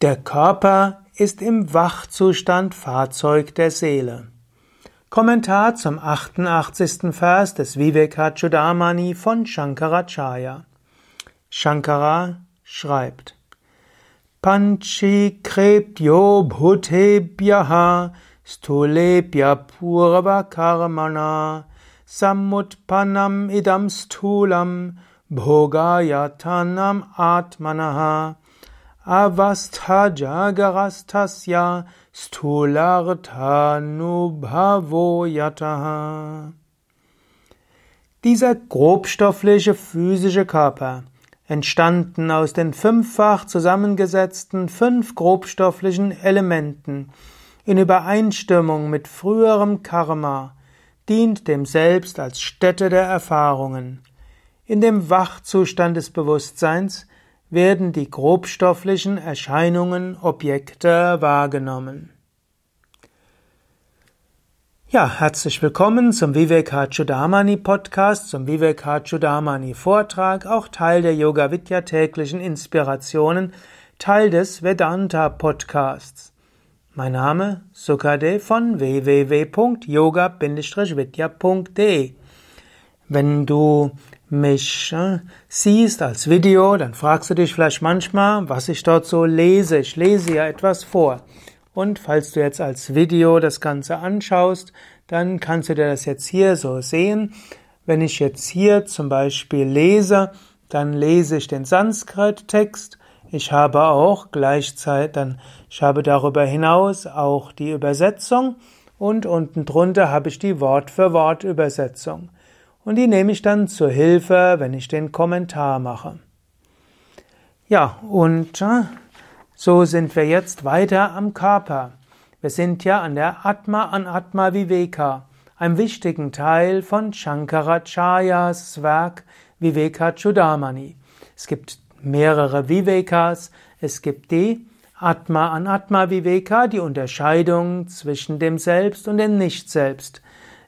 Der Körper ist im Wachzustand Fahrzeug der Seele. Kommentar zum 88. Vers des Vivekachudamani von Shankaracharya. Shankara schreibt Panchi krebtyo bhutebhyaha stulebhya purva karmana samutpanam idam stulam bhogayatanam atmanaha avasthajagarastasya stularthanubhavoyataha. Dieser grobstoffliche physische Körper, entstanden aus den fünffach zusammengesetzten fünf grobstofflichen Elementen, in Übereinstimmung mit früherem Karma, dient dem Selbst als Stätte der Erfahrungen. In dem Wachzustand des Bewusstseins werden die grobstofflichen Erscheinungen, Objekte wahrgenommen. Ja, herzlich willkommen zum Vivekachudamani Podcast, zum Vivekachudamani Vortrag, auch Teil der Yoga Vidya täglichen Inspirationen, Teil des Vedanta Podcasts. Mein Name Sukade von www.yoga-vidya.de. Wenn du mich äh, siehst als Video, dann fragst du dich vielleicht manchmal, was ich dort so lese. Ich lese ja etwas vor. Und falls du jetzt als Video das Ganze anschaust, dann kannst du dir das jetzt hier so sehen. Wenn ich jetzt hier zum Beispiel lese, dann lese ich den Sanskrit-Text. Ich habe auch gleichzeitig, dann, ich habe darüber hinaus auch die Übersetzung und unten drunter habe ich die Wort-für-Wort-Übersetzung und die nehme ich dann zur Hilfe, wenn ich den Kommentar mache. Ja, und so sind wir jetzt weiter am Körper. Wir sind ja an der Atma an Atma Viveka, einem wichtigen Teil von Shankaracharyas Werk Viveka Chudamani. Es gibt mehrere Vivekas, es gibt die Atma an Atma Viveka, die Unterscheidung zwischen dem Selbst und dem Nicht-Selbst.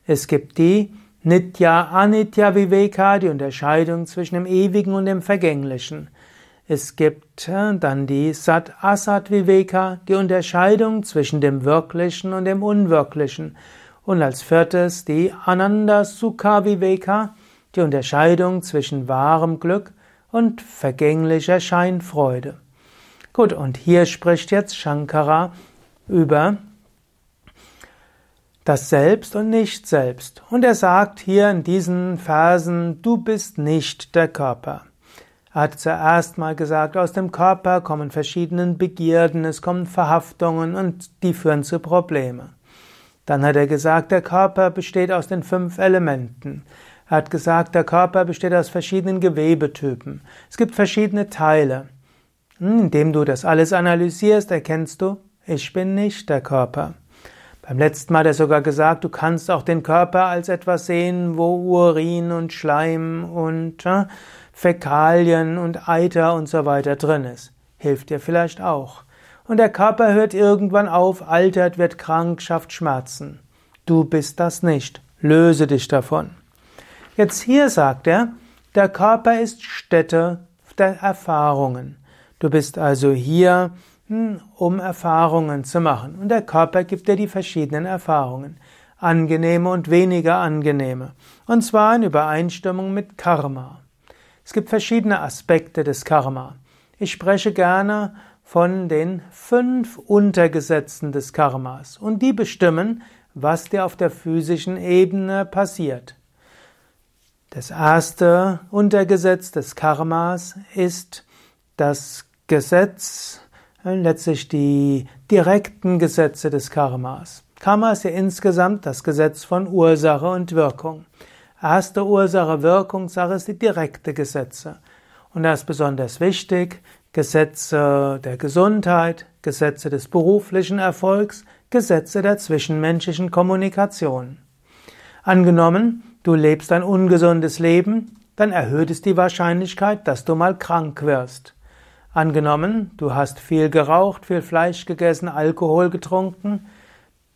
Es gibt die Nitya Anitya Viveka, die Unterscheidung zwischen dem Ewigen und dem Vergänglichen. Es gibt äh, dann die Sat Asat Viveka, die Unterscheidung zwischen dem Wirklichen und dem Unwirklichen. Und als viertes die Ananda Sukha Viveka, die Unterscheidung zwischen wahrem Glück und vergänglicher Scheinfreude. Gut, und hier spricht jetzt Shankara über das Selbst und Nicht-Selbst. Und er sagt hier in diesen Versen, du bist nicht der Körper. Er hat zuerst mal gesagt, aus dem Körper kommen verschiedene Begierden, es kommen Verhaftungen und die führen zu Problemen. Dann hat er gesagt, der Körper besteht aus den fünf Elementen. Er hat gesagt, der Körper besteht aus verschiedenen Gewebetypen. Es gibt verschiedene Teile. Hm, indem du das alles analysierst, erkennst du, ich bin nicht der Körper. Beim letzten Mal hat er sogar gesagt, du kannst auch den Körper als etwas sehen, wo Urin und Schleim und äh, Fäkalien und Eiter und so weiter drin ist. Hilft dir vielleicht auch. Und der Körper hört irgendwann auf, altert, wird krank, schafft Schmerzen. Du bist das nicht. Löse dich davon. Jetzt hier sagt er, der Körper ist Stätte der Erfahrungen. Du bist also hier um Erfahrungen zu machen. Und der Körper gibt dir die verschiedenen Erfahrungen, angenehme und weniger angenehme, und zwar in Übereinstimmung mit Karma. Es gibt verschiedene Aspekte des Karma. Ich spreche gerne von den fünf Untergesetzen des Karmas und die bestimmen, was dir auf der physischen Ebene passiert. Das erste Untergesetz des Karmas ist das Gesetz letztlich die direkten Gesetze des Karmas. Karma ist ja insgesamt das Gesetz von Ursache und Wirkung. Erste Ursache, Wirkung, Sache ist die direkte Gesetze. Und da ist besonders wichtig, Gesetze der Gesundheit, Gesetze des beruflichen Erfolgs, Gesetze der zwischenmenschlichen Kommunikation. Angenommen, du lebst ein ungesundes Leben, dann erhöht es die Wahrscheinlichkeit, dass du mal krank wirst. Angenommen, du hast viel geraucht, viel Fleisch gegessen, Alkohol getrunken,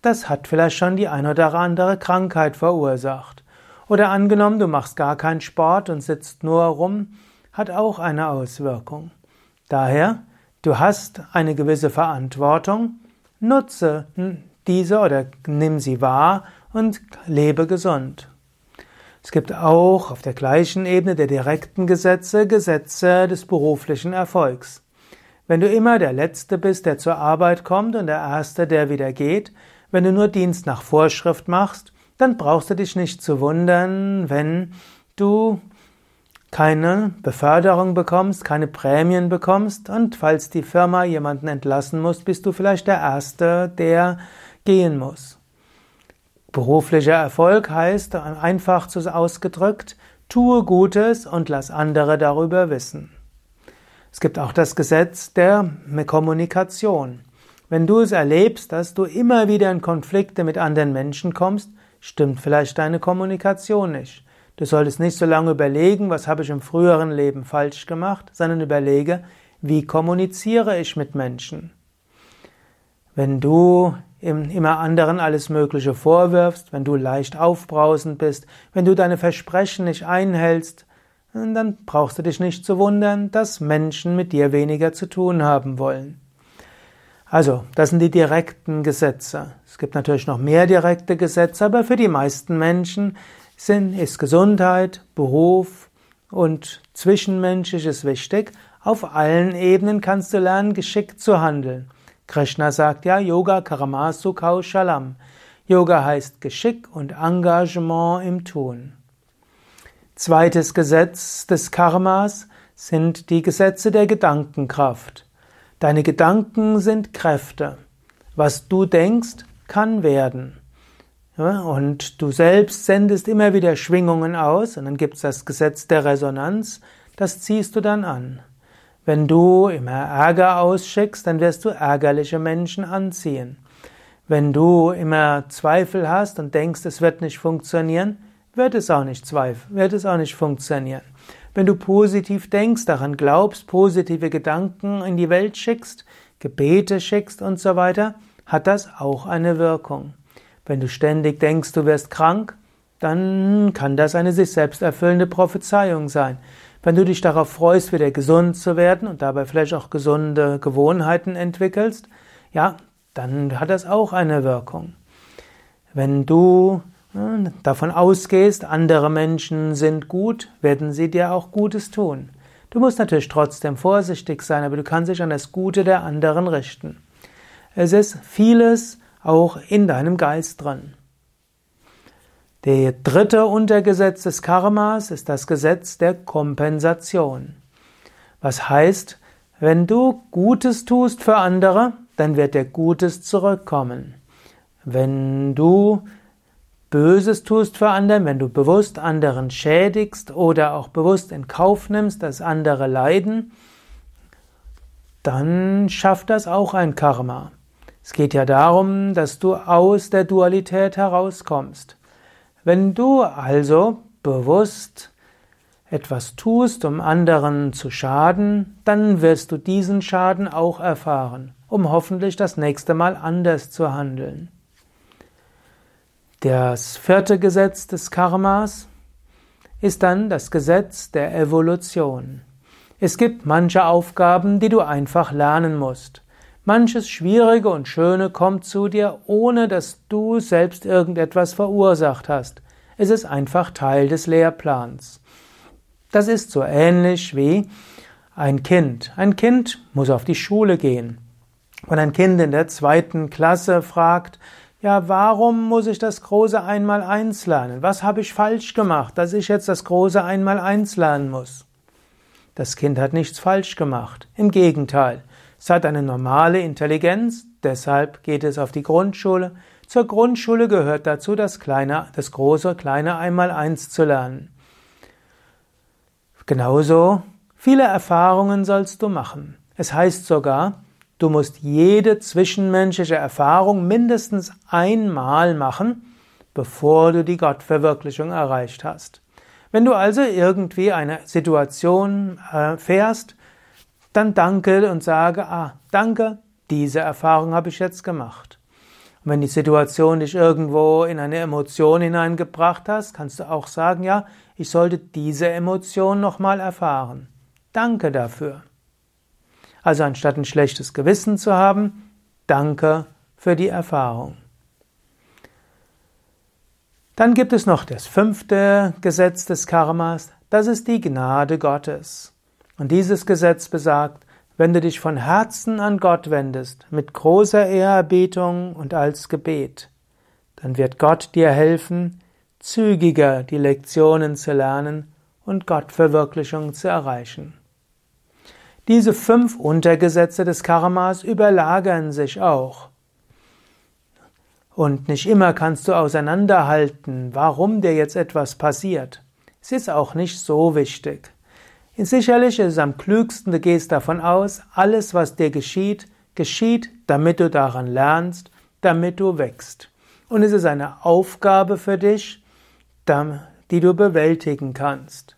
das hat vielleicht schon die ein oder andere Krankheit verursacht. Oder angenommen, du machst gar keinen Sport und sitzt nur rum, hat auch eine Auswirkung. Daher, Du hast eine gewisse Verantwortung, nutze diese oder nimm sie wahr und lebe gesund. Es gibt auch auf der gleichen Ebene der direkten Gesetze Gesetze des beruflichen Erfolgs. Wenn du immer der Letzte bist, der zur Arbeit kommt und der Erste, der wieder geht, wenn du nur Dienst nach Vorschrift machst, dann brauchst du dich nicht zu wundern, wenn du keine Beförderung bekommst, keine Prämien bekommst und falls die Firma jemanden entlassen muss, bist du vielleicht der Erste, der gehen muss. Beruflicher Erfolg heißt, einfach ausgedrückt, tue Gutes und lass andere darüber wissen. Es gibt auch das Gesetz der Kommunikation. Wenn du es erlebst, dass du immer wieder in Konflikte mit anderen Menschen kommst, stimmt vielleicht deine Kommunikation nicht. Du solltest nicht so lange überlegen, was habe ich im früheren Leben falsch gemacht, sondern überlege, wie kommuniziere ich mit Menschen. Wenn du immer anderen alles Mögliche vorwirfst, wenn du leicht aufbrausend bist, wenn du deine Versprechen nicht einhältst, dann brauchst du dich nicht zu wundern, dass Menschen mit dir weniger zu tun haben wollen. Also, das sind die direkten Gesetze. Es gibt natürlich noch mehr direkte Gesetze, aber für die meisten Menschen sind, ist Gesundheit, Beruf und Zwischenmenschliches wichtig. Auf allen Ebenen kannst du lernen, geschickt zu handeln. Krishna sagt ja, Yoga Karamasu Kaushalam. Yoga heißt Geschick und Engagement im Tun. Zweites Gesetz des Karmas sind die Gesetze der Gedankenkraft. Deine Gedanken sind Kräfte. Was du denkst, kann werden. Und du selbst sendest immer wieder Schwingungen aus und dann gibt es das Gesetz der Resonanz, das ziehst du dann an. Wenn du immer Ärger ausschickst, dann wirst du ärgerliche Menschen anziehen. Wenn du immer Zweifel hast und denkst, es wird nicht funktionieren, wird es auch nicht zweifeln, wird es auch nicht funktionieren. Wenn du positiv denkst, daran glaubst, positive Gedanken in die Welt schickst, Gebete schickst und so weiter, hat das auch eine Wirkung. Wenn du ständig denkst, du wirst krank, dann kann das eine sich selbst erfüllende Prophezeiung sein. Wenn du dich darauf freust, wieder gesund zu werden und dabei vielleicht auch gesunde Gewohnheiten entwickelst, ja, dann hat das auch eine Wirkung. Wenn du äh, davon ausgehst, andere Menschen sind gut, werden sie dir auch Gutes tun. Du musst natürlich trotzdem vorsichtig sein, aber du kannst dich an das Gute der anderen richten. Es ist vieles, auch in deinem Geist drin. Der dritte Untergesetz des Karmas ist das Gesetz der Kompensation. Was heißt, wenn du Gutes tust für andere, dann wird dir Gutes zurückkommen. Wenn du Böses tust für andere, wenn du bewusst anderen schädigst oder auch bewusst in Kauf nimmst, dass andere leiden, dann schafft das auch ein Karma. Es geht ja darum, dass du aus der Dualität herauskommst. Wenn du also bewusst etwas tust, um anderen zu schaden, dann wirst du diesen Schaden auch erfahren, um hoffentlich das nächste Mal anders zu handeln. Das vierte Gesetz des Karmas ist dann das Gesetz der Evolution. Es gibt manche Aufgaben, die du einfach lernen musst. Manches Schwierige und Schöne kommt zu dir, ohne dass du selbst irgendetwas verursacht hast. Es ist einfach Teil des Lehrplans. Das ist so ähnlich wie ein Kind. Ein Kind muss auf die Schule gehen. Wenn ein Kind in der zweiten Klasse fragt, ja, warum muss ich das große Einmaleins lernen? Was habe ich falsch gemacht, dass ich jetzt das große Einmaleins lernen muss? Das Kind hat nichts falsch gemacht. Im Gegenteil. Es hat eine normale Intelligenz, deshalb geht es auf die Grundschule. Zur Grundschule gehört dazu, das kleine, das große, kleine Einmaleins zu lernen. Genauso viele Erfahrungen sollst du machen. Es heißt sogar, du musst jede zwischenmenschliche Erfahrung mindestens einmal machen, bevor du die Gottverwirklichung erreicht hast. Wenn du also irgendwie eine Situation äh, fährst, dann danke und sage, ah, danke, diese Erfahrung habe ich jetzt gemacht. Und wenn die Situation dich irgendwo in eine Emotion hineingebracht hast, kannst du auch sagen, ja, ich sollte diese Emotion nochmal erfahren. Danke dafür. Also anstatt ein schlechtes Gewissen zu haben, danke für die Erfahrung. Dann gibt es noch das fünfte Gesetz des Karmas, das ist die Gnade Gottes. Und dieses Gesetz besagt, wenn du dich von Herzen an Gott wendest, mit großer Ehrerbietung und als Gebet, dann wird Gott dir helfen, zügiger die Lektionen zu lernen und Gottverwirklichung zu erreichen. Diese fünf Untergesetze des Karmas überlagern sich auch. Und nicht immer kannst du auseinanderhalten, warum dir jetzt etwas passiert. Es ist auch nicht so wichtig. Sicherlich ist es am klügsten, du gehst davon aus, alles, was dir geschieht, geschieht, damit du daran lernst, damit du wächst. Und es ist eine Aufgabe für dich, die du bewältigen kannst.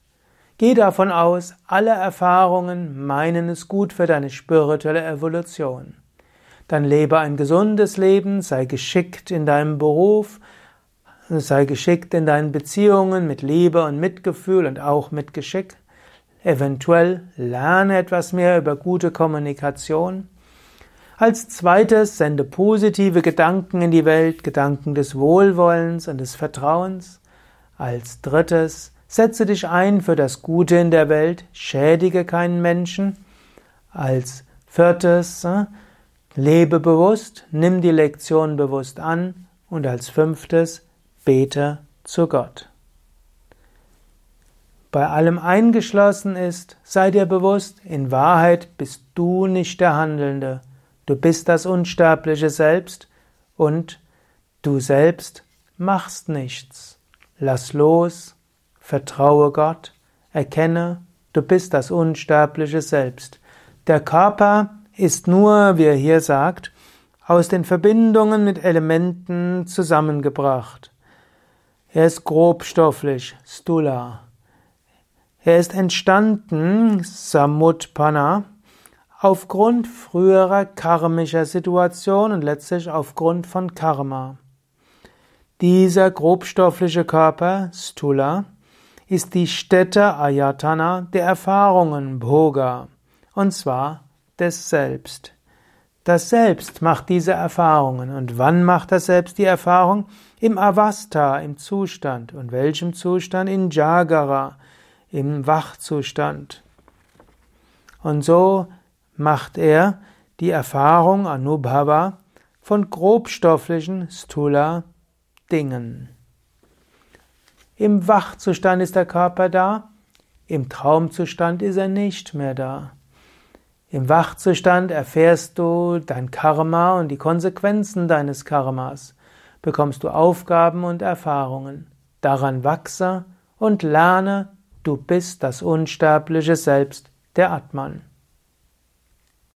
Geh davon aus, alle Erfahrungen meinen es gut für deine spirituelle Evolution. Dann lebe ein gesundes Leben, sei geschickt in deinem Beruf, sei geschickt in deinen Beziehungen mit Liebe und Mitgefühl und auch mit Geschick. Eventuell lerne etwas mehr über gute Kommunikation. Als zweites sende positive Gedanken in die Welt, Gedanken des Wohlwollens und des Vertrauens. Als drittes setze dich ein für das Gute in der Welt, schädige keinen Menschen. Als viertes äh, Lebe bewusst, nimm die Lektion bewusst an und als fünftes bete zu Gott. Bei allem eingeschlossen ist, sei dir bewusst, in Wahrheit bist du nicht der Handelnde, du bist das unsterbliche Selbst und du selbst machst nichts. Lass los, vertraue Gott, erkenne, du bist das unsterbliche Selbst. Der Körper ist nur, wie er hier sagt, aus den Verbindungen mit Elementen zusammengebracht. Er ist grobstofflich, Stula. Er ist entstanden, Samutpana, aufgrund früherer karmischer Situationen und letztlich aufgrund von Karma. Dieser grobstoffliche Körper, Stula, ist die Stätte Ayatana der Erfahrungen, Bhoga, und zwar des Selbst. Das Selbst macht diese Erfahrungen. Und wann macht das Selbst die Erfahrung? Im Avasta, im Zustand. Und welchem Zustand? In Jagara, im Wachzustand. Und so macht er die Erfahrung Anubhava von grobstofflichen Stula Dingen. Im Wachzustand ist der Körper da, im Traumzustand ist er nicht mehr da. Im Wachzustand erfährst du dein Karma und die Konsequenzen deines Karmas, bekommst du Aufgaben und Erfahrungen. Daran wachse und lerne, du bist das unsterbliche Selbst, der Atman.